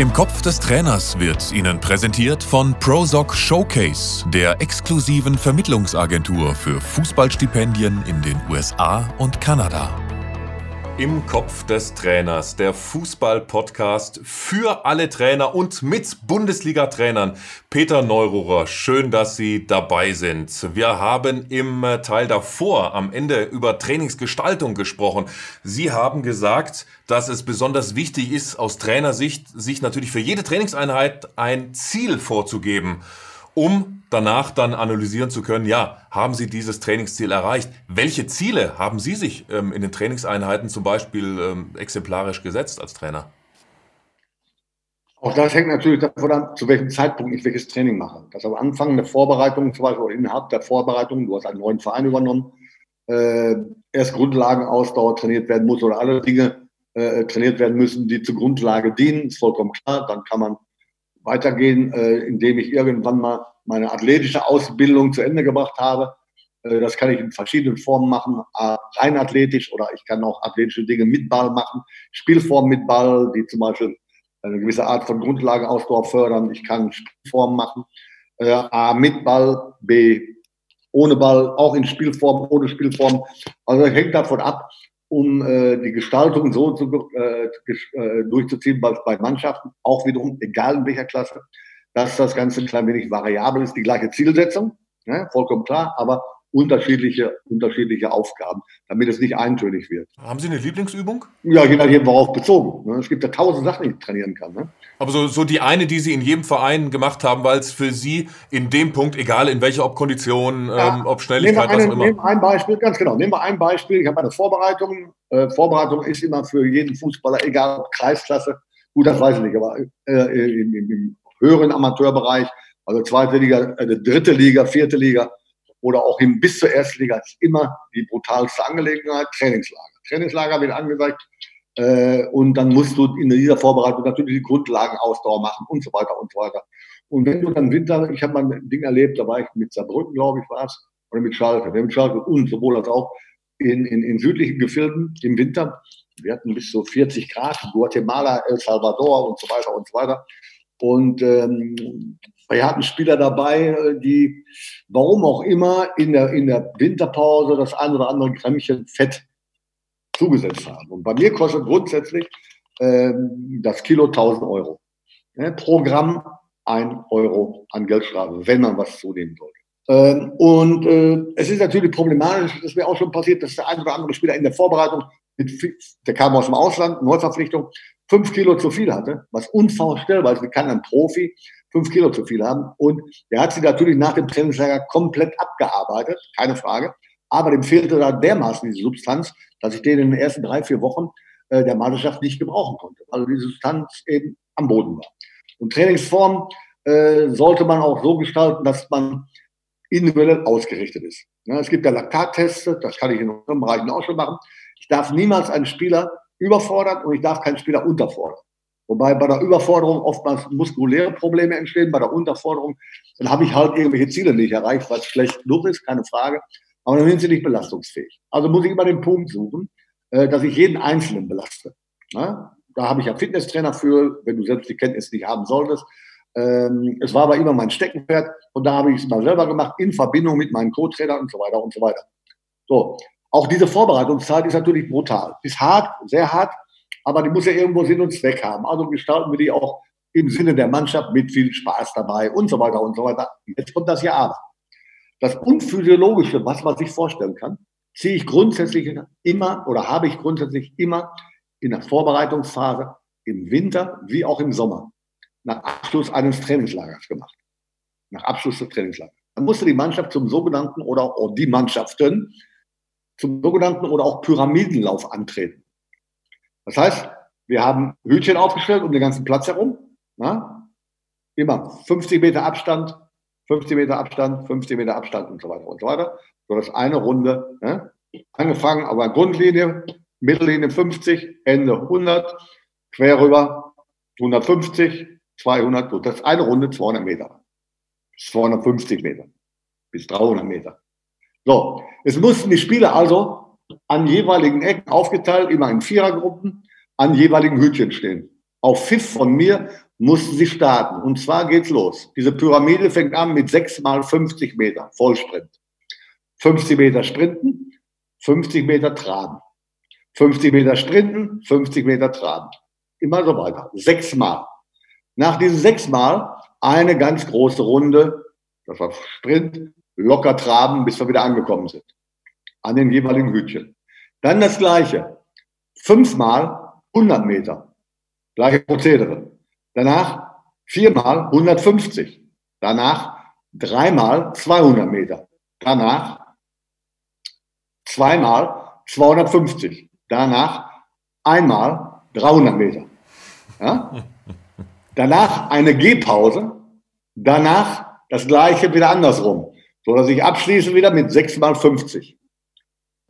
Im Kopf des Trainers wird Ihnen präsentiert von Prosoc Showcase, der exklusiven Vermittlungsagentur für Fußballstipendien in den USA und Kanada. Im Kopf des Trainers, der Fußball-Podcast für alle Trainer und mit Bundesliga-Trainern. Peter Neururer, schön, dass Sie dabei sind. Wir haben im Teil davor am Ende über Trainingsgestaltung gesprochen. Sie haben gesagt, dass es besonders wichtig ist, aus Trainersicht sich natürlich für jede Trainingseinheit ein Ziel vorzugeben um danach dann analysieren zu können, ja, haben Sie dieses Trainingsziel erreicht? Welche Ziele haben Sie sich ähm, in den Trainingseinheiten zum Beispiel ähm, exemplarisch gesetzt als Trainer? Auch das hängt natürlich davon ab, zu welchem Zeitpunkt ich welches Training mache. Das am Anfang der Vorbereitung, zum Beispiel oder innerhalb der Vorbereitung, du hast einen neuen Verein übernommen, äh, erst Grundlagenausdauer trainiert werden muss oder alle Dinge äh, trainiert werden müssen, die zur Grundlage dienen, ist vollkommen klar. Dann kann man weitergehen, äh, indem ich irgendwann mal meine athletische Ausbildung zu Ende gebracht habe. Äh, das kann ich in verschiedenen Formen machen, äh, rein athletisch oder ich kann auch athletische Dinge mit Ball machen, Spielformen mit Ball, die zum Beispiel eine gewisse Art von Grundlagenausdauer fördern. Ich kann Spielformen machen, äh, A mit Ball, B ohne Ball, auch in Spielform, ohne Spielform. Also das hängt davon ab, um äh, die Gestaltung so zu, äh, äh, durchzuziehen bei, bei Mannschaften, auch wiederum, egal in welcher Klasse, dass das Ganze ein klein wenig variabel ist, die gleiche Zielsetzung, ne, vollkommen klar, aber unterschiedliche, unterschiedliche Aufgaben, damit es nicht eintönig wird. Haben Sie eine Lieblingsübung? Ja, je nachdem, worauf bezogen. Ne? Es gibt ja tausend Sachen, die ich trainieren kann. Ne? Aber so, so die eine, die Sie in jedem Verein gemacht haben, weil es für Sie in dem Punkt, egal in welcher, ob Kondition, ja, ähm, ob Schnelligkeit, eine, was auch immer. Nehmen wir ein Beispiel, ganz genau. Nehmen wir ein Beispiel. Ich habe eine Vorbereitung. Äh, Vorbereitung ist immer für jeden Fußballer, egal ob Kreisklasse, gut, das weiß ich nicht, aber äh, im, im, im höheren Amateurbereich, also zweite Liga, äh, dritte Liga, vierte Liga, oder auch hin bis zur Erstliga ist immer die brutalste Angelegenheit, Trainingslager. Trainingslager wird angesagt äh, und dann musst du in dieser Vorbereitung natürlich die Grundlagenausdauer machen und so weiter und so weiter. Und wenn du dann Winter, ich habe mal ein Ding erlebt, da war ich mit Saarbrücken, glaube ich, war es, oder mit Schalke, mit Schalke und sowohl als auch in, in, in südlichen Gefilden im Winter. Wir hatten bis zu 40 Grad, Guatemala, El Salvador und so weiter und so weiter. Und ähm, wir hatten Spieler dabei, äh, die, warum auch immer, in der, in der Winterpause das ein oder andere Grammchen Fett zugesetzt haben. Und bei mir kostet grundsätzlich ähm, das Kilo 1000 Euro. Ja, pro Gramm ein Euro an Geldstrafe, wenn man was zunehmen sollte. Ähm, und äh, es ist natürlich problematisch, das wäre auch schon passiert, dass der ein oder andere Spieler in der Vorbereitung, mit, der kam aus dem Ausland, Neuverpflichtung, fünf Kilo zu viel hatte, was unvorstellbar ist. Wie kann ein Profi fünf Kilo zu viel haben? Und der hat sie natürlich nach dem Trainingslager komplett abgearbeitet, keine Frage. Aber dem fehlte da dermaßen diese Substanz, dass ich den in den ersten drei, vier Wochen äh, der Mannschaft nicht gebrauchen konnte. Also die Substanz eben am Boden war. Und Trainingsform äh, sollte man auch so gestalten, dass man individuell ausgerichtet ist. Ja, es gibt ja Laktattests, das kann ich in anderen Bereichen auch schon machen. Ich darf niemals einen Spieler überfordert und ich darf keinen Spieler unterfordern. Wobei bei der Überforderung oftmals muskuläre Probleme entstehen, bei der Unterforderung, dann habe ich halt irgendwelche Ziele nicht erreicht, was schlecht genug ist, keine Frage. Aber dann sind sie nicht belastungsfähig. Also muss ich immer den Punkt suchen, äh, dass ich jeden Einzelnen belaste. Da habe ich ja Fitnesstrainer für, wenn du selbst die Kenntnis nicht haben solltest. Ähm, es war aber immer mein Steckenpferd und da habe ich es mal selber gemacht in Verbindung mit meinen Co-Trainern und so weiter und so weiter. So, auch diese Vorbereitungszeit ist natürlich brutal. Ist hart, sehr hart, aber die muss ja irgendwo Sinn und Zweck haben. Also gestalten wir die auch im Sinne der Mannschaft mit viel Spaß dabei und so weiter und so weiter. Jetzt kommt das ja aber. Das Unphysiologische, was man sich vorstellen kann, ziehe ich grundsätzlich immer oder habe ich grundsätzlich immer in der Vorbereitungsphase im Winter wie auch im Sommer nach Abschluss eines Trainingslagers gemacht. Nach Abschluss des Trainingslagers. Dann musste die Mannschaft zum sogenannten oder auch die Mannschaften zum sogenannten oder auch Pyramidenlauf antreten. Das heißt, wir haben Hütchen aufgestellt um den ganzen Platz herum. Na? Immer 50 Meter Abstand, 50 Meter Abstand, 50 Meter Abstand und so weiter und so weiter. So das eine Runde. Ne? Angefangen, aber Grundlinie, Mittellinie 50, Ende 100, quer rüber 150, 200, gut, das ist eine Runde 200 Meter. 250 Meter bis 300 Meter. So, es mussten die Spieler also an jeweiligen Ecken aufgeteilt, immer in Vierergruppen, an jeweiligen Hütchen stehen. Auf Pfiff von mir mussten sie starten. Und zwar geht's los. Diese Pyramide fängt an mit 6 mal 50 Meter Vollsprint. 50 Meter Sprinten, 50 Meter Traben. 50 Meter Sprinten, 50 Meter Traben. Immer so weiter. Sechsmal. Nach diesen sechsmal eine ganz große Runde, das war Sprint, locker traben, bis wir wieder angekommen sind. An den jeweiligen Hütchen. Dann das Gleiche. Fünfmal 100 Meter. Gleiche Prozedere. Danach viermal 150. Danach dreimal 200 Meter. Danach zweimal 250. Danach einmal 300 Meter. Ja? Danach eine Gehpause. Danach das gleiche wieder andersrum. So dass ich abschließe wieder mit 6 mal 50.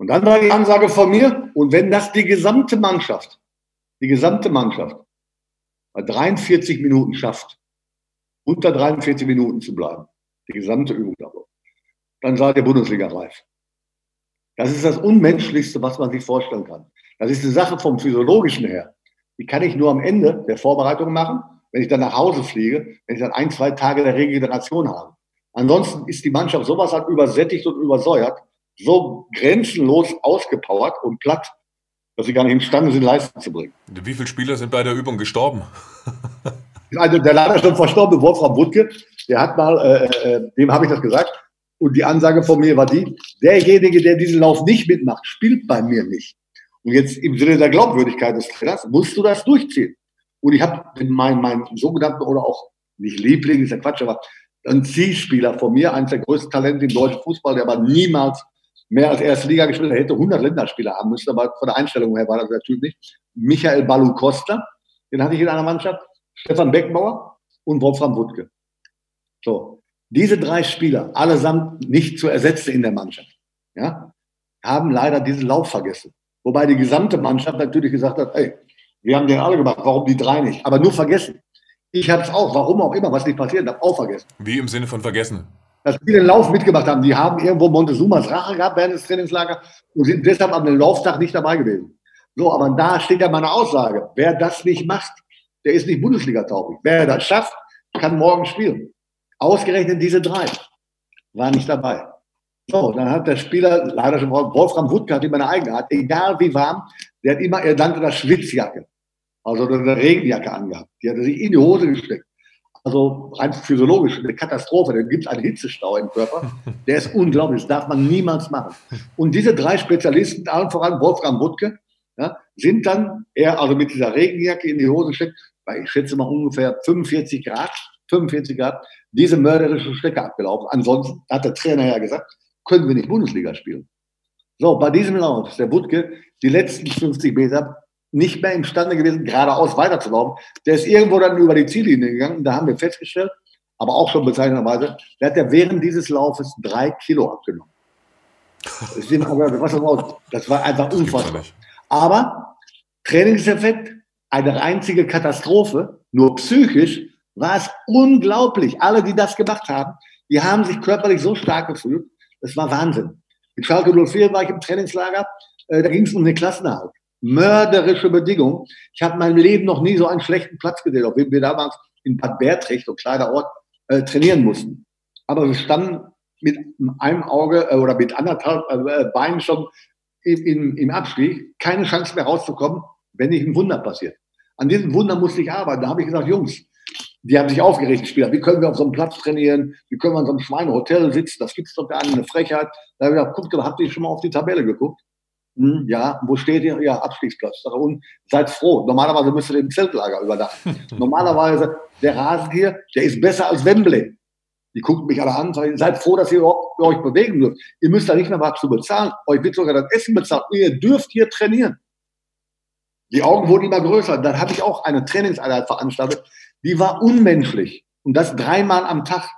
Und dann war die Ansage von mir, und wenn das die gesamte Mannschaft, die gesamte Mannschaft bei 43 Minuten schafft, unter 43 Minuten zu bleiben, die gesamte Übung dabei, dann seid ihr Bundesliga reif. Das ist das Unmenschlichste, was man sich vorstellen kann. Das ist eine Sache vom Physiologischen her. Die kann ich nur am Ende der Vorbereitung machen, wenn ich dann nach Hause fliege, wenn ich dann ein, zwei Tage der Regeneration habe. Ansonsten ist die Mannschaft sowas halt übersättigt und übersäuert, so grenzenlos ausgepowert und platt, dass sie gar nicht imstande sind, Leistung zu bringen. Wie viele Spieler sind bei der Übung gestorben? also der leider schon verstorbene Wolfram Wuttke, der hat mal, äh, äh, dem habe ich das gesagt, und die Ansage von mir war die, derjenige, der diesen Lauf nicht mitmacht, spielt bei mir nicht. Und jetzt im Sinne der Glaubwürdigkeit des Trainers musst du das durchziehen. Und ich habe meinen mein sogenannten oder auch nicht Liebling, ist ja Quatsch, aber ein Zielspieler von mir, eines der größten Talente im deutschen Fußball, der aber niemals mehr als erste Liga gespielt hat, hätte 100 Länderspieler haben müssen, aber von der Einstellung her war das Typ nicht. Michael Balu Costa, den hatte ich in einer Mannschaft, Stefan Beckenbauer und Wolfram Wuttke. So. Diese drei Spieler, allesamt nicht zu ersetzen in der Mannschaft, ja, haben leider diesen Lauf vergessen. Wobei die gesamte Mannschaft natürlich gesagt hat, ey, wir haben den alle gemacht, warum die drei nicht? Aber nur vergessen. Ich habe es auch, warum auch immer, was nicht passiert, habe auch vergessen. Wie im Sinne von vergessen? Dass die den Lauf mitgemacht haben. Die haben irgendwo Montezumas Rache gehabt während des Trainingslagers und sind deshalb am Lauftag nicht dabei gewesen. So, aber da steht ja meine Aussage. Wer das nicht macht, der ist nicht Bundesliga-tauglich. Wer das schafft, kann morgen spielen. Ausgerechnet diese drei waren nicht dabei. So, dann hat der Spieler, leider schon Wolfram Wuttke hat immer eine Eigenart, egal wie warm, der hat immer, er nannte das Schwitzjacke. Also eine Regenjacke angehabt. Die hat er sich in die Hose gesteckt. Also rein physiologisch eine Katastrophe. Da gibt es einen Hitzestau im Körper. Der ist unglaublich. Das darf man niemals machen. Und diese drei Spezialisten, allen voran Wolfram Wuttke, ja, sind dann eher also mit dieser Regenjacke in die Hose gesteckt, bei ich schätze mal ungefähr 45 Grad, 45 Grad, diese mörderische Strecke abgelaufen. Ansonsten hat der Trainer ja gesagt, können wir nicht Bundesliga spielen. So, bei diesem Lauf ist der Wuttke die letzten 50 Meter nicht mehr imstande gewesen, geradeaus weiterzulaufen. Der ist irgendwo dann über die Ziellinie gegangen. Da haben wir festgestellt, aber auch schon bezeichnenderweise, der hat ja während dieses Laufes drei Kilo abgenommen. Das war einfach unfassbar. Aber Trainingseffekt, eine einzige Katastrophe, nur psychisch war es unglaublich. Alle, die das gemacht haben, die haben sich körperlich so stark gefühlt. Das war Wahnsinn. Mit Schalke 04 war ich im Trainingslager, äh, da ging es um den Klassenerhalt. Mörderische Bedingungen. Ich habe in meinem Leben noch nie so einen schlechten Platz gesehen, auf dem wir damals in Bad Bertricht, so ein kleiner Ort, äh, trainieren mussten. Aber wir standen mit einem Auge äh, oder mit anderthalb äh, Beinen schon im, im, im Abstieg, keine Chance mehr rauszukommen, wenn nicht ein Wunder passiert. An diesem Wunder musste ich arbeiten. Da habe ich gesagt, Jungs, die haben sich aufgeregt, Spieler. Wie können wir auf so einem Platz trainieren? Wie können wir an so einem Schweinehotel sitzen? Das gibt's doch gar nicht, eine Frechheit. Da habe ich gesagt, guckt, habt ihr schon mal auf die Tabelle geguckt? Hm, ja, wo steht ihr? Ja, Abstiegsplatz. Und seid froh. Normalerweise müsst ihr im Zeltlager übernachten. Normalerweise, der Rasen hier, der ist besser als Wembley. Die gucken mich alle an, sagen, seid froh, dass ihr euch bewegen dürft. Ihr müsst da nicht mehr was zu bezahlen. Euch wird sogar das Essen bezahlt. Ihr dürft hier trainieren. Die Augen wurden immer größer. Dann habe ich auch eine Trainingseinheit veranstaltet die war unmenschlich. Und das dreimal am Tag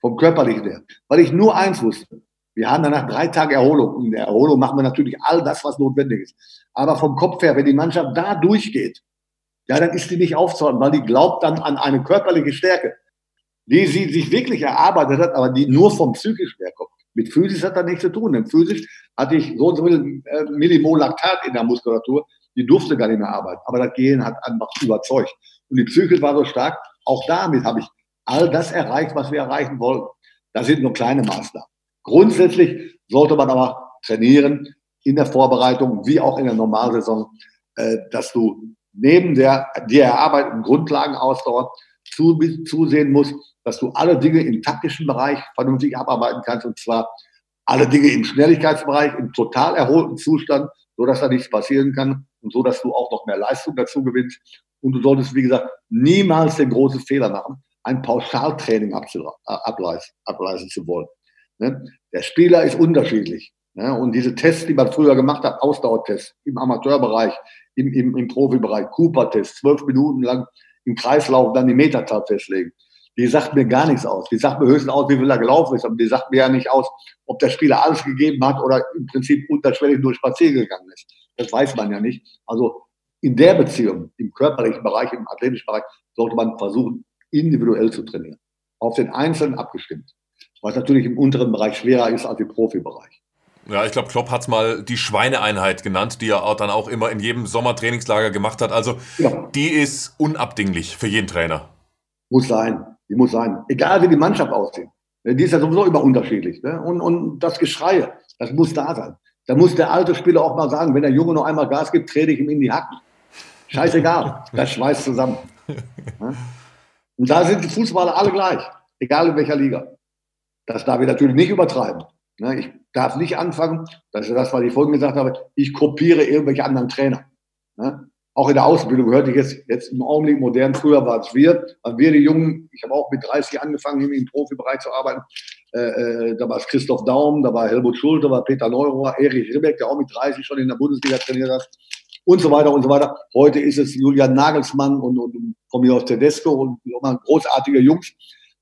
vom körperlichen her. Weil ich nur eins wusste. Wir haben danach drei Tage Erholung. In der Erholung machen wir natürlich all das, was notwendig ist. Aber vom Kopf her, wenn die Mannschaft da durchgeht, ja, dann ist die nicht aufzuhalten, weil die glaubt dann an eine körperliche Stärke, die sie sich wirklich erarbeitet hat, aber die nur vom psychischen herkommt. Mit Physis hat das nichts zu tun. Denn physisch hatte ich so und so viel äh, Millimol Laktat in der Muskulatur, die durfte gar nicht mehr arbeiten. Aber das Gehen hat einfach überzeugt. Und die Psyche war so stark, Auch damit habe ich all das erreicht, was wir erreichen wollen. Das sind nur kleine Maßnahmen. Grundsätzlich sollte man aber trainieren in der Vorbereitung wie auch in der Normalsaison, äh, dass du neben der dir erarbeiteten Grundlagenausdauer zu, zusehen musst, dass du alle Dinge im taktischen Bereich vernünftig abarbeiten kannst und zwar alle Dinge im Schnelligkeitsbereich, im total erholten Zustand, so dass da nichts passieren kann und so, dass du auch noch mehr Leistung dazu gewinnst. Und du solltest, wie gesagt, niemals den großen Fehler machen, ein Pauschaltraining ableisten, ableisten zu wollen. Ne? Der Spieler ist unterschiedlich. Ne? Und diese Tests, die man früher gemacht hat, Ausdauertests im Amateurbereich, im, im, im Profibereich, Cooper-Test, zwölf Minuten lang im Kreislauf dann die Meterzahl festlegen. Die sagt mir gar nichts aus. Die sagt mir höchstens aus, wie viel er gelaufen ist, aber die sagt mir ja nicht aus, ob der Spieler alles gegeben hat oder im Prinzip unterschwellig nur spazieren gegangen ist. Das weiß man ja nicht. Also in der Beziehung, im körperlichen Bereich, im athletischen Bereich, sollte man versuchen, individuell zu trainieren. Auf den Einzelnen abgestimmt. Was natürlich im unteren Bereich schwerer ist als im Profibereich. Ja, ich glaube, Klopp hat es mal die Schweineeinheit genannt, die er dann auch immer in jedem Sommertrainingslager gemacht hat. Also ja. die ist unabdinglich für jeden Trainer. Muss sein, die muss sein. Egal wie die Mannschaft aussieht. Die ist ja sowieso immer unterschiedlich. Ne? Und, und das Geschrei, das muss da sein. Da muss der alte Spieler auch mal sagen, wenn der Junge noch einmal Gas gibt, trete ich ihm in die Hacken. Scheißegal, das schweißt zusammen. Und da sind die Fußballer alle gleich, egal in welcher Liga. Das darf ich natürlich nicht übertreiben. Ne? Ich darf nicht anfangen, das ist das, was ich vorhin gesagt habe, ich kopiere irgendwelche anderen Trainer. Ne? Auch in der Ausbildung hörte ich jetzt, jetzt im Augenblick modern, früher war es wir, waren wir die Jungen, ich habe auch mit 30 angefangen, im Profibereich zu arbeiten. Äh, äh, da war es Christoph Daum, da war Helmut Schult, da war Peter Neurohr, Erich Ribbeck, der auch mit 30 schon in der Bundesliga trainiert hat und so weiter und so weiter. Heute ist es Julian Nagelsmann und, und von mir aus Tedesco und auch großartige Jungs.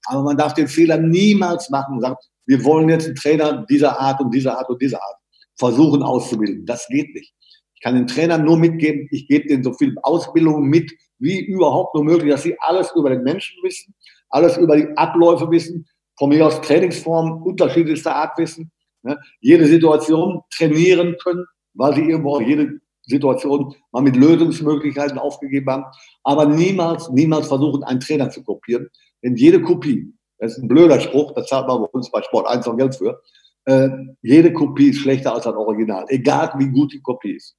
Aber man darf den Fehler niemals machen und sagen, wir wollen jetzt einen Trainer dieser Art und dieser Art und dieser Art versuchen auszubilden. Das geht nicht. Ich kann den Trainern nur mitgeben, ich gebe denen so viel Ausbildung mit, wie überhaupt nur möglich, dass sie alles über den Menschen wissen, alles über die Abläufe wissen, von mir aus Trainingsformen unterschiedlichster Art wissen, ne? jede Situation trainieren können, weil sie irgendwo auch jede Situation mal mit Lösungsmöglichkeiten aufgegeben haben, aber niemals, niemals versuchen, einen Trainer zu kopieren. Denn jede Kopie, das ist ein blöder Spruch, da zahlt man bei uns bei Sport 1 noch Geld für, äh, jede Kopie ist schlechter als ein Original, egal wie gut die Kopie ist.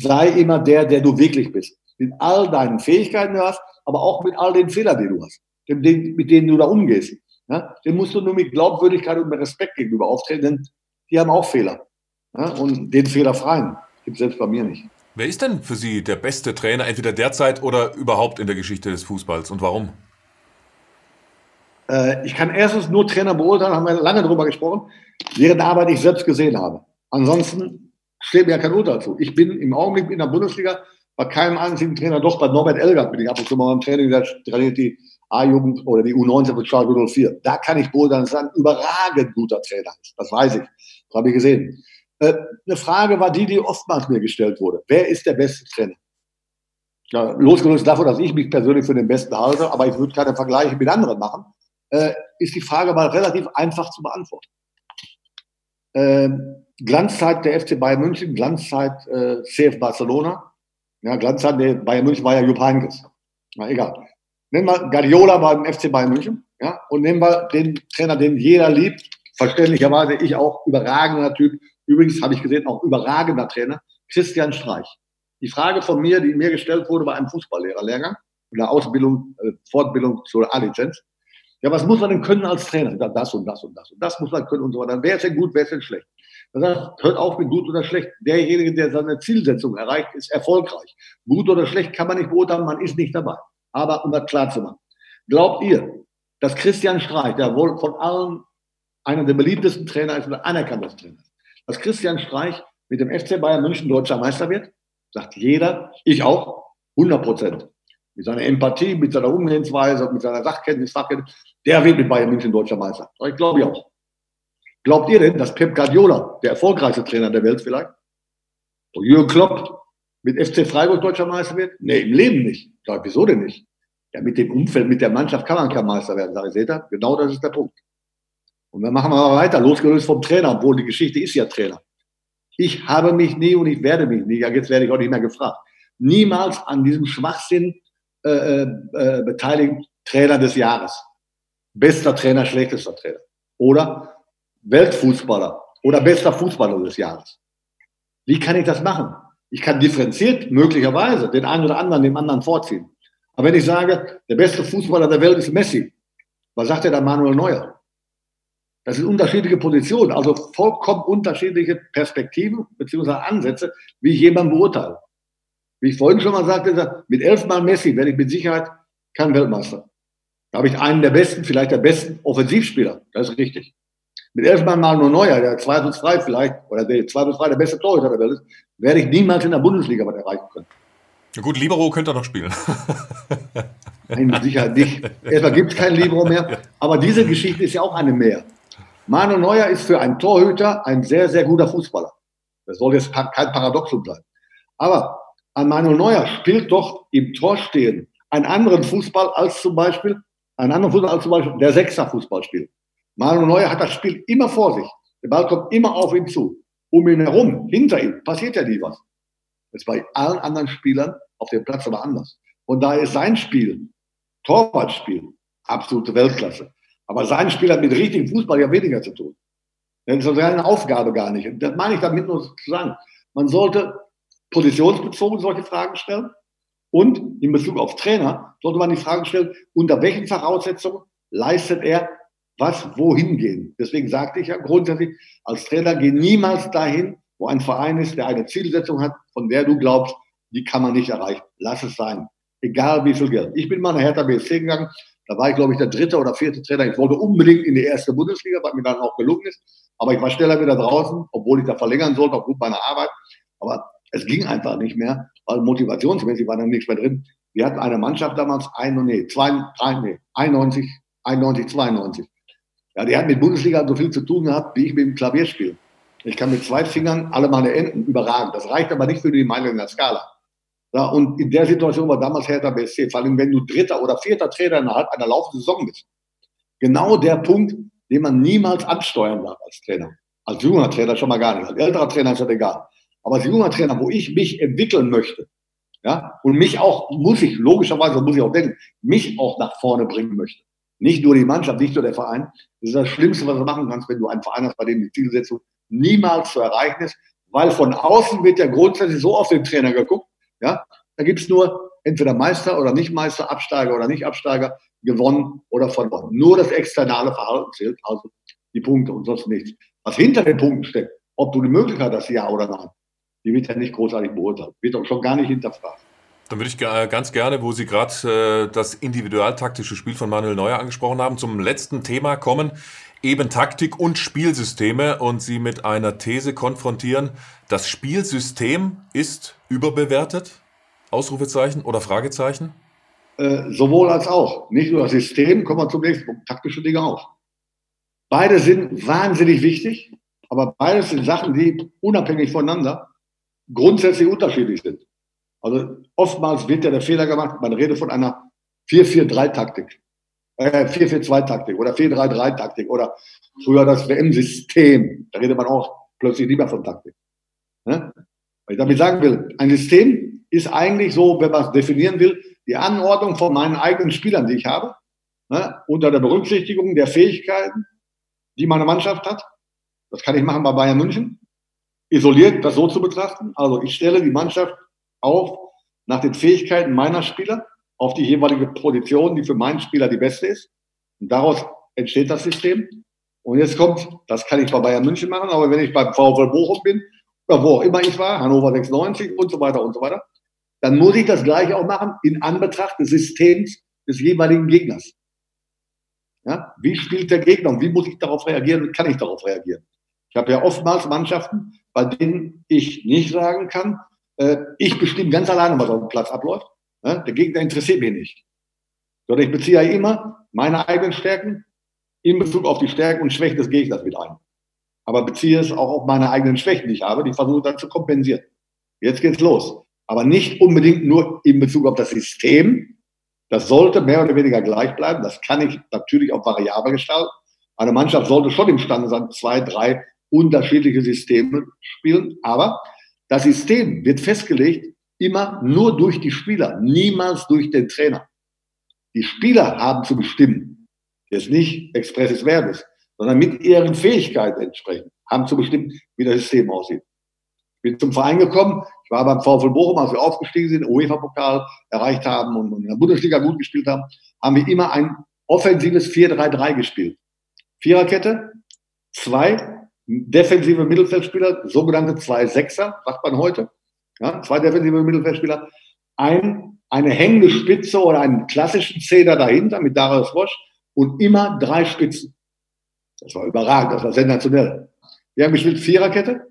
Sei immer der, der du wirklich bist. Mit all deinen Fähigkeiten, die du hast, aber auch mit all den Fehlern, die du hast, mit denen du da umgehst. Ja? Den musst du nur mit Glaubwürdigkeit und mit Respekt gegenüber auftreten, denn die haben auch Fehler. Ja? Und den fehlerfreien gibt es selbst bei mir nicht. Wer ist denn für Sie der beste Trainer, entweder derzeit oder überhaupt in der Geschichte des Fußballs und warum? Äh, ich kann erstens nur Trainer beurteilen, haben wir lange darüber gesprochen, deren Arbeit ich selbst gesehen habe. Ansonsten steht mir ja kein Urteil zu. Ich bin im Augenblick in der Bundesliga bei keinem einzigen Trainer, doch bei Norbert Elgert bin ich ab und zu mal im Training, der trainiert die A-Jugend oder die U19 von Schalke 04. Da kann ich beurteilen, dass er ein überragend guter Trainer ist. Das weiß ich. Das habe ich gesehen. Äh, eine Frage war die, die oftmals mir gestellt wurde. Wer ist der beste Trainer? Ja, losgelöst davon, dass ich mich persönlich für den Besten halte, aber ich würde keine Vergleiche mit anderen machen, äh, ist die Frage mal relativ einfach zu beantworten. Ähm, Glanzzeit der FC Bayern München, Glanzzeit äh, CF Barcelona. Ja, Glanzzeit der Bayern München war ja Jupp Heynckes. Na, egal. Nehmen wir Guardiola beim FC Bayern München. Ja, und nehmen wir den Trainer, den jeder liebt. Verständlicherweise ich auch überragender Typ. Übrigens habe ich gesehen, auch überragender Trainer. Christian Streich. Die Frage von mir, die mir gestellt wurde bei einem Fußballlehrerlehrgang, in der Ausbildung, äh, Fortbildung zur A-Lizenz. Ja, was muss man denn können als Trainer? Das und das und das und das muss man können und so weiter. Wer ist denn gut, wer ist denn schlecht? Dann sagt, hört auf mit gut oder schlecht. Derjenige, der seine Zielsetzung erreicht, ist erfolgreich. Gut oder schlecht kann man nicht beurteilen, man ist nicht dabei. Aber um das klar zu machen. Glaubt ihr, dass Christian Streich, der wohl von allen einer der beliebtesten Trainer ist oder anerkanntesten Trainer ist, dass Christian Streich mit dem FC Bayern München deutscher Meister wird? Sagt jeder, ich auch, 100 Prozent. Mit seiner Empathie, mit seiner Umgehensweise, mit seiner Sachkenntnis, Fachkenntnis, der wird mit Bayern München deutscher Meister. Ich glaube ich auch. Glaubt ihr denn, dass Pep Guardiola, der erfolgreichste Trainer der Welt vielleicht, und Jürgen Klopp mit FC Freiburg deutscher Meister wird? Nee, im Leben nicht. Sag, wieso denn nicht? Ja, mit dem Umfeld, mit der Mannschaft kann man kein Meister werden, sage ich, seht ihr? Genau das ist der Punkt. Und dann machen wir mal weiter, losgelöst vom Trainer, obwohl die Geschichte ist ja Trainer. Ich habe mich nie und ich werde mich nie, ja, jetzt werde ich auch nicht mehr gefragt, niemals an diesem Schwachsinn äh, äh, äh beteiligen, Trainer des Jahres, bester Trainer, schlechtester Trainer oder Weltfußballer oder bester Fußballer des Jahres. Wie kann ich das machen? Ich kann differenziert möglicherweise den einen oder anderen dem anderen vorziehen. Aber wenn ich sage, der beste Fußballer der Welt ist Messi, was sagt der da Manuel Neuer? Das sind unterschiedliche Positionen, also vollkommen unterschiedliche Perspektiven bzw. Ansätze, wie ich jemanden beurteile. Wie ich vorhin schon mal sagte, mit elfmal Messi werde ich mit Sicherheit kein Weltmeister. Da habe ich einen der besten, vielleicht der besten Offensivspieler. Das ist richtig. Mit elfmal mal nur Neuer, der zweifelsfrei vielleicht, oder der zweifelsfrei der beste Torhüter der Welt ist, werde ich niemals in der Bundesliga was erreichen können. Ja gut, Libero könnte er noch spielen. Nein, mit Sicherheit nicht. Erstmal gibt es keinen Libero mehr. Aber diese Geschichte ist ja auch eine mehr. Manu Neuer ist für einen Torhüter ein sehr, sehr guter Fußballer. Das soll jetzt kein Paradoxum sein. Aber an Manuel Neuer spielt doch im Tor stehen einen anderen Fußball als zum Beispiel, einen anderen Fußball als zum Beispiel der Sechser Fußball spielt. Manuel Neuer hat das Spiel immer vor sich. Der Ball kommt immer auf ihn zu. Um ihn herum, hinter ihm, passiert ja nie was. Das ist bei allen anderen Spielern auf dem Platz aber anders. Und da ist sein Spiel, Torwartspiel, absolute Weltklasse. Aber sein Spiel hat mit richtigem Fußball ja weniger zu tun. Denn das ist seine Aufgabe gar nicht. Das meine ich damit nur zu sagen. Man sollte positionsbezogen solche Fragen stellen. Und in Bezug auf Trainer sollte man die Frage stellen, unter welchen Voraussetzungen leistet er was wohin gehen. Deswegen sagte ich ja grundsätzlich, als Trainer geh niemals dahin, wo ein Verein ist, der eine Zielsetzung hat, von der du glaubst, die kann man nicht erreichen. Lass es sein. Egal wie viel Geld. Ich bin mal nach Hertha BSC gegangen. Da war ich, glaube ich, der dritte oder vierte Trainer. Ich wollte unbedingt in die erste Bundesliga, was mir dann auch gelungen ist. Aber ich war schneller wieder draußen, obwohl ich da verlängern sollte, aufgrund meiner Arbeit. Aber es ging einfach nicht mehr, weil motivationsmäßig war dann nichts mehr drin. Wir hatten eine Mannschaft damals, ein, nee, zwei, drei, nee, 91, 91, 92. Ja, die hat mit Bundesliga so viel zu tun gehabt, wie ich mit dem Klavierspiel. Ich kann mit zwei Fingern alle meine Enden überragen. Das reicht aber nicht für die Mailänder Skala. Ja, und in der Situation war damals Hertha BSC, vor allem wenn du dritter oder vierter Trainer innerhalb einer laufenden Saison bist. Genau der Punkt, den man niemals ansteuern darf als Trainer. Als junger Trainer schon mal gar nicht. Als älterer Trainer ist das egal. Aber als junger Trainer, wo ich mich entwickeln möchte, ja, und mich auch, muss ich, logischerweise muss ich auch denken, mich auch nach vorne bringen möchte. Nicht nur die Mannschaft, nicht nur der Verein. Das ist das Schlimmste, was du machen kannst, wenn du einen Verein hast, bei dem die Zielsetzung niemals zu erreichen ist, weil von außen wird ja grundsätzlich so auf den Trainer geguckt, ja, da gibt's nur entweder Meister oder nicht Meister, Absteiger oder nicht Absteiger, gewonnen oder verloren. Nur das externe Verhalten zählt, also die Punkte und sonst nichts. Was hinter den Punkten steckt, ob du die Möglichkeit hast, ja oder nein, die wird ja nicht großartig beurteilt, wird auch schon gar nicht hinterfragt. Dann würde ich ganz gerne, wo Sie gerade äh, das individualtaktische Spiel von Manuel Neuer angesprochen haben, zum letzten Thema kommen. Eben Taktik und Spielsysteme und Sie mit einer These konfrontieren. Das Spielsystem ist überbewertet? Ausrufezeichen oder Fragezeichen? Äh, sowohl als auch. Nicht nur das System, kommen wir zum nächsten Punkt, taktische Dinge auch. Beide sind wahnsinnig wichtig, aber beides sind Sachen, die unabhängig voneinander grundsätzlich unterschiedlich sind. Also oftmals wird ja der Fehler gemacht, man redet von einer 4-4-3-Taktik, äh, 4-4-2-Taktik oder 4-3-3-Taktik oder früher das WM-System. Da redet man auch plötzlich lieber von Taktik. Ne? Was ich damit sagen will, ein System ist eigentlich so, wenn man es definieren will, die Anordnung von meinen eigenen Spielern, die ich habe, ne? unter der Berücksichtigung der Fähigkeiten, die meine Mannschaft hat. Das kann ich machen bei Bayern München. Isoliert das so zu betrachten. Also ich stelle die Mannschaft auf nach den Fähigkeiten meiner Spieler, auf die jeweilige Position, die für meinen Spieler die beste ist. Und daraus entsteht das System. Und jetzt kommt, das kann ich bei Bayern München machen, aber wenn ich beim VfL Bochum bin, oder wo auch immer ich war, Hannover 96 und so weiter und so weiter, dann muss ich das gleiche auch machen in Anbetracht des Systems des jeweiligen Gegners. Ja? Wie spielt der Gegner und wie muss ich darauf reagieren und kann ich darauf reagieren? Ich habe ja oftmals Mannschaften, bei denen ich nicht sagen kann, äh, ich bestimme ganz alleine, was auf dem Platz abläuft. Ne? Der Gegner interessiert mich nicht. Sondern ich beziehe ja immer meine eigenen Stärken in Bezug auf die Stärken und Schwächen des Gegners mit ein. Aber beziehe es auch auf meine eigenen Schwächen, die ich habe, die versuche dann zu kompensieren. Jetzt geht's los. Aber nicht unbedingt nur in Bezug auf das System. Das sollte mehr oder weniger gleich bleiben. Das kann ich natürlich auch variabel gestalten. Eine Mannschaft sollte schon imstande sein, zwei, drei unterschiedliche Systeme spielen. Aber das System wird festgelegt immer nur durch die Spieler, niemals durch den Trainer. Die Spieler haben zu bestimmen. Jetzt nicht expresses Verbes, sondern mit ihren Fähigkeiten entsprechend, haben zu bestimmen, wie das System aussieht. Ich bin zum Verein gekommen, ich war beim VfL Bochum, als wir aufgestiegen sind, UEFA-Pokal erreicht haben und in der Bundesliga gut gespielt haben, haben wir immer ein offensives 4-3-3 gespielt. Viererkette, zwei defensive Mittelfeldspieler, sogenannte zwei Sechser, sagt man heute. Ja, zwei defensive Mittelfeldspieler, ein, eine hängende Spitze oder einen klassischen Zehner dahinter mit Darius Wosch und immer drei Spitzen. Das war überragend, das war sensationell. Wir haben gespielt Viererkette,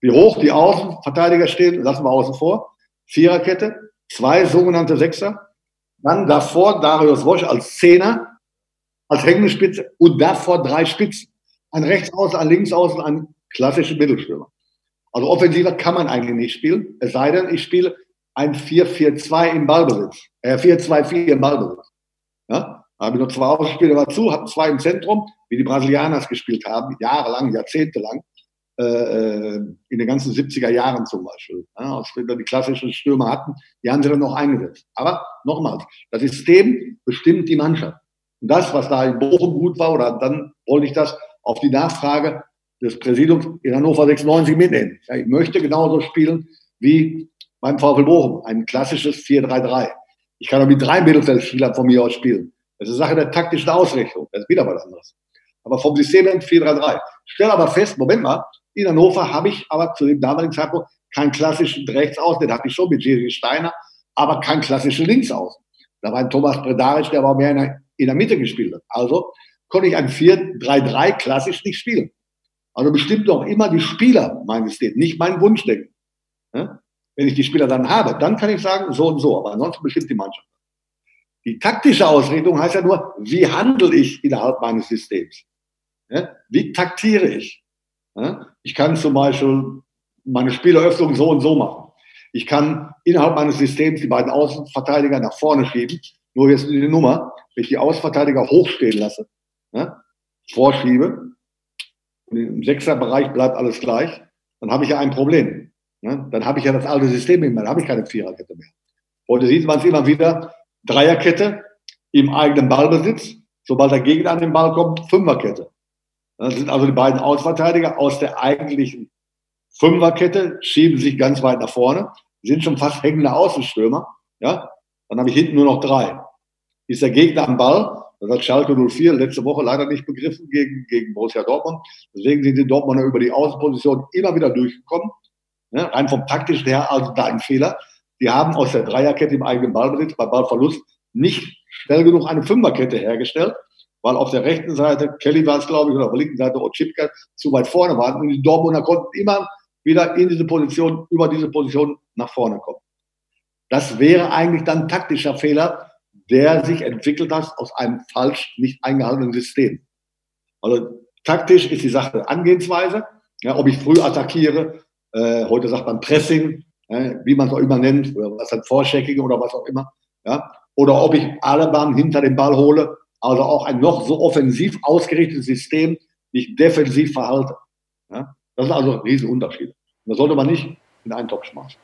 wie hoch die Außenverteidiger stehen, lassen wir außen vor. Viererkette, zwei sogenannte Sechser, dann davor Darius Wosch als Zehner, als hängende Spitze und davor drei Spitzen. Ein Rechtsaußen, ein Linksaußen, ein klassischer Mittelstürmer. Also offensiver kann man eigentlich nicht spielen, es sei denn, ich spiele ein 4-4-2 im Ballbesitz. Äh, 4-2-4 im Ballbesitz. Ja? Da habe ich noch zwei Außenspieler dazu, habe zwei im Zentrum, wie die Brasilianers gespielt haben, jahrelang, jahrzehntelang, äh, äh in den ganzen 70er Jahren zum Beispiel. Ja, als wir die klassischen Stürmer hatten, die haben sie dann noch eingesetzt. Aber nochmals, das System bestimmt die Mannschaft. Und das, was da in Bochum gut war, oder dann wollte ich das auf die Nachfrage des Präsidiums in Hannover 96 mitnehmen. Ja, ich möchte genauso spielen wie beim VfL Bochum, ein klassisches 4-3-3. Ich kann auch mit drei Mittelfeldspielern von mir aus spielen. Das ist Sache der taktischen Ausrichtung. Das ist wieder was anderes. Aber vom System her 4-3-3. Stell aber fest, Moment mal, in Hannover habe ich aber zu dem damaligen Zeitpunkt keinen klassischen Rechtsaußen, den hatte ich schon mit Jerry Steiner, aber keinen klassischen Linksaußen. Da war ein Thomas Bredaric, der war mehr in der, in der Mitte gespielt hat. Also konnte ich ein 4-3-3 klassisch nicht spielen. Also bestimmt auch immer die Spieler mein System, nicht mein Wunschdenken. Ja? Wenn ich die Spieler dann habe, dann kann ich sagen, so und so. Aber ansonsten bestimmt die Mannschaft. Die taktische Ausrichtung heißt ja nur, wie handle ich innerhalb meines Systems? Ja? Wie taktiere ich? Ja? Ich kann zum Beispiel meine Spieleröffnung so und so machen. Ich kann innerhalb meines Systems die beiden Außenverteidiger nach vorne schieben. Nur jetzt die Nummer, wenn ich die Außenverteidiger hochstehen lasse, ja? vorschiebe, im Sechserbereich bleibt alles gleich, dann habe ich ja ein Problem. Ne? Dann habe ich ja das alte System mehr, dann habe ich keine Viererkette mehr. Heute sieht man es immer wieder, Dreierkette im eigenen Ballbesitz, sobald der Gegner an den Ball kommt, Fünferkette. Das sind also die beiden Ausverteidiger aus der eigentlichen Fünferkette, schieben sich ganz weit nach vorne, sind schon fast hängende Außenstürmer. Ja? Dann habe ich hinten nur noch drei. Ist der Gegner am Ball, das hat Schalke 04 letzte Woche leider nicht begriffen gegen, gegen Borussia Dortmund. Deswegen sind die Dortmunder über die Außenposition immer wieder durchgekommen. Ja, rein vom taktischen her, also da ein Fehler. Die haben aus der Dreierkette im eigenen Ballbesitz bei Ballverlust nicht schnell genug eine Fünferkette hergestellt, weil auf der rechten Seite, Kelly war es glaube ich, oder auf der linken Seite Otschipka zu weit vorne waren und die Dortmunder konnten immer wieder in diese Position, über diese Position nach vorne kommen. Das wäre eigentlich dann taktischer Fehler, der sich entwickelt hat aus einem falsch nicht eingehaltenen System. Also taktisch ist die Sache Angehensweise, ja, ob ich früh attackiere, äh, heute sagt man Pressing, äh, wie man es auch immer nennt, oder was halt Vorchecking oder was auch immer, ja, oder ob ich alle Bahnen hinter den Ball hole, also auch ein noch so offensiv ausgerichtetes System nicht defensiv verhalte. Ja. Das sind also Riesenunterschiede. Das sollte man nicht in einen Topf schmeißen.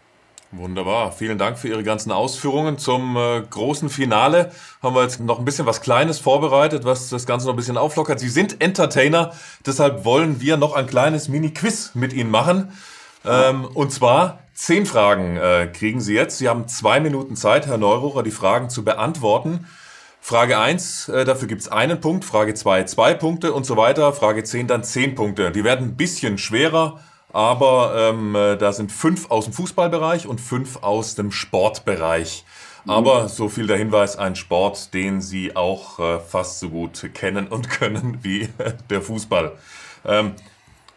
Wunderbar. Vielen Dank für Ihre ganzen Ausführungen. Zum äh, großen Finale haben wir jetzt noch ein bisschen was Kleines vorbereitet, was das Ganze noch ein bisschen auflockert. Sie sind Entertainer, deshalb wollen wir noch ein kleines Mini-Quiz mit Ihnen machen. Ähm, und zwar zehn Fragen äh, kriegen Sie jetzt. Sie haben zwei Minuten Zeit, Herr Neururer, die Fragen zu beantworten. Frage 1, äh, dafür gibt es einen Punkt, Frage 2 zwei Punkte und so weiter. Frage 10 dann zehn Punkte. Die werden ein bisschen schwerer, aber ähm, äh, da sind fünf aus dem Fußballbereich und fünf aus dem Sportbereich. Aber so viel der Hinweis, ein Sport, den Sie auch äh, fast so gut kennen und können wie der Fußball. Ähm,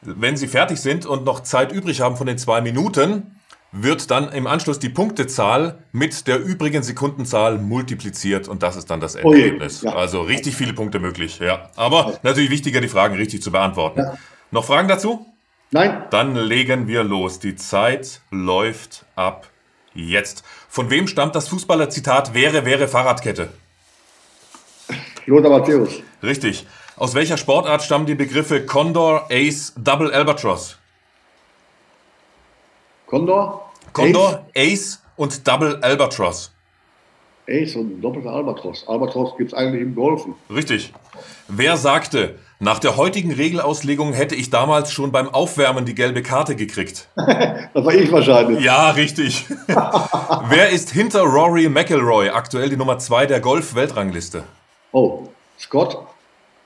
wenn Sie fertig sind und noch Zeit übrig haben von den zwei Minuten, wird dann im Anschluss die Punktezahl mit der übrigen Sekundenzahl multipliziert und das ist dann das Ergebnis. Oh ja. Also richtig viele Punkte möglich, ja. Aber natürlich wichtiger, die Fragen richtig zu beantworten. Ja. Noch Fragen dazu? Nein. Dann legen wir los. Die Zeit läuft ab jetzt. Von wem stammt das Fußballer-Zitat wäre, wäre Fahrradkette? Lothar Matthäus. Richtig. Aus welcher Sportart stammen die Begriffe Condor, Ace, Double Albatross? Condor? Condor, Ace, Ace und Double Albatross. Ace und doppelter Albatros. Albatros gibt es eigentlich im Golfen. Richtig. Wer sagte, nach der heutigen Regelauslegung hätte ich damals schon beim Aufwärmen die gelbe Karte gekriegt? das war ich wahrscheinlich. Ja, richtig. Wer ist hinter Rory McIlroy aktuell die Nummer 2 der Golf-Weltrangliste? Oh, Scott?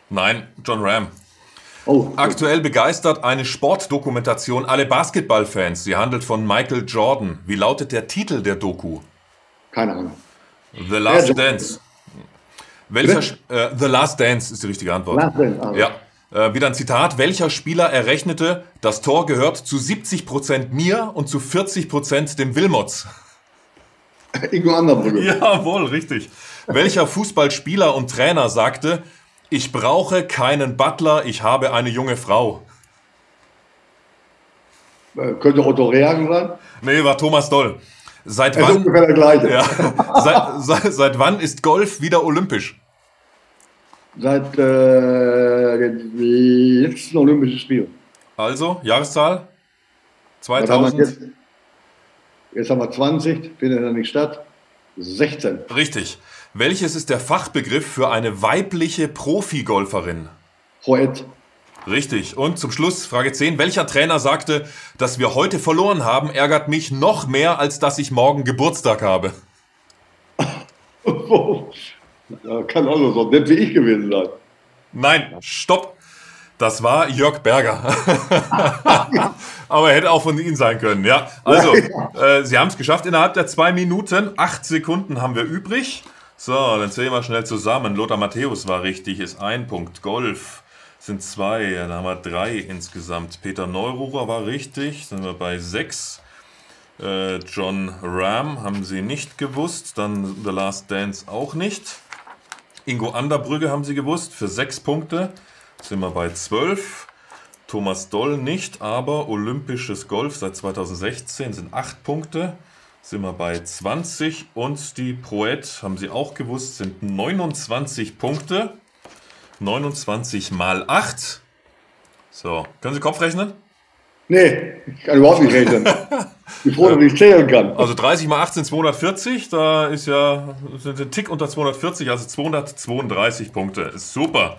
Nein, John Ram. Oh, Aktuell begeistert eine Sportdokumentation alle Basketballfans. Sie handelt von Michael Jordan. Wie lautet der Titel der Doku? Keine Ahnung. The Last Dance. Welcher, äh, The Last Dance ist die richtige Antwort. Last Dance, also. Ja. Äh, wieder ein Zitat. Welcher Spieler errechnete, das Tor gehört zu 70% mir und zu 40% dem Wilmots? Ingo Anderbrügge. Jawohl, richtig. Welcher Fußballspieler und Trainer sagte, ich brauche keinen Butler, ich habe eine junge Frau? Äh, könnte Otto Reagen sein? Nee, war Thomas Doll. Seit wann. Ja, seit, seit, wann ist Golf wieder olympisch? Seit äh, den letzten Olympischen Spielen. Also, Jahreszahl? 2000? Jetzt, jetzt, haben wir 20, findet ja nicht statt. 16. Richtig. Welches ist der Fachbegriff für eine weibliche Profigolferin? Poet. Richtig. Und zum Schluss Frage 10. Welcher Trainer sagte, dass wir heute verloren haben, ärgert mich noch mehr, als dass ich morgen Geburtstag habe? kann also so nett wie ich gewesen sein. Nein, stopp. Das war Jörg Berger. Aber er hätte auch von Ihnen sein können, ja. Also, äh, Sie haben es geschafft innerhalb der zwei Minuten. Acht Sekunden haben wir übrig. So, dann zählen wir schnell zusammen. Lothar Matthäus war richtig, ist ein Punkt. Golf sind zwei, dann haben wir drei insgesamt. Peter Neururer war richtig, sind wir bei sechs. Äh, John Ram haben sie nicht gewusst, dann The Last Dance auch nicht. Ingo Anderbrügge haben sie gewusst, für sechs Punkte sind wir bei zwölf. Thomas Doll nicht, aber olympisches Golf seit 2016 sind acht Punkte sind wir bei 20 und die Proet, haben Sie auch gewusst, sind 29 Punkte. 29 mal 8. So, können Sie Kopf rechnen? Nee, ich kann überhaupt nicht rechnen. Ich froh, dass ich zählen kann. Also 30 mal 8 sind 240, da ist ja sind ein Tick unter 240, also 232 Punkte. Ist super.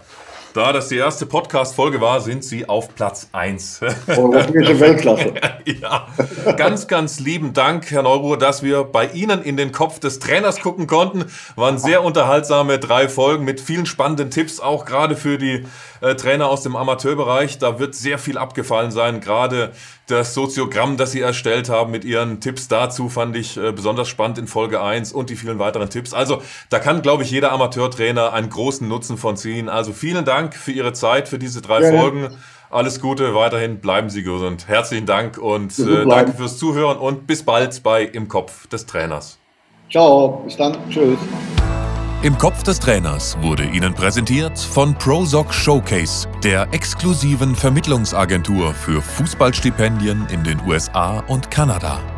Da das die erste Podcast-Folge war, sind Sie auf Platz 1. Europäische Weltklasse. ja, ganz, ganz lieben Dank, Herr Neuruhr, dass wir bei Ihnen in den Kopf des Trainers gucken konnten. Waren sehr unterhaltsame drei Folgen mit vielen spannenden Tipps, auch gerade für die äh, Trainer aus dem Amateurbereich. Da wird sehr viel abgefallen sein. Gerade das Soziogramm, das Sie erstellt haben mit Ihren Tipps dazu, fand ich äh, besonders spannend in Folge 1 und die vielen weiteren Tipps. Also da kann, glaube ich, jeder Amateurtrainer einen großen Nutzen von ziehen. Also vielen Dank für Ihre Zeit, für diese drei ja, Folgen. Alles Gute, weiterhin bleiben Sie gesund. Herzlichen Dank und äh, danke fürs Zuhören und bis bald bei Im Kopf des Trainers. Ciao, bis dann. Tschüss. Im Kopf des Trainers wurde Ihnen präsentiert von Prosoc Showcase, der exklusiven Vermittlungsagentur für Fußballstipendien in den USA und Kanada.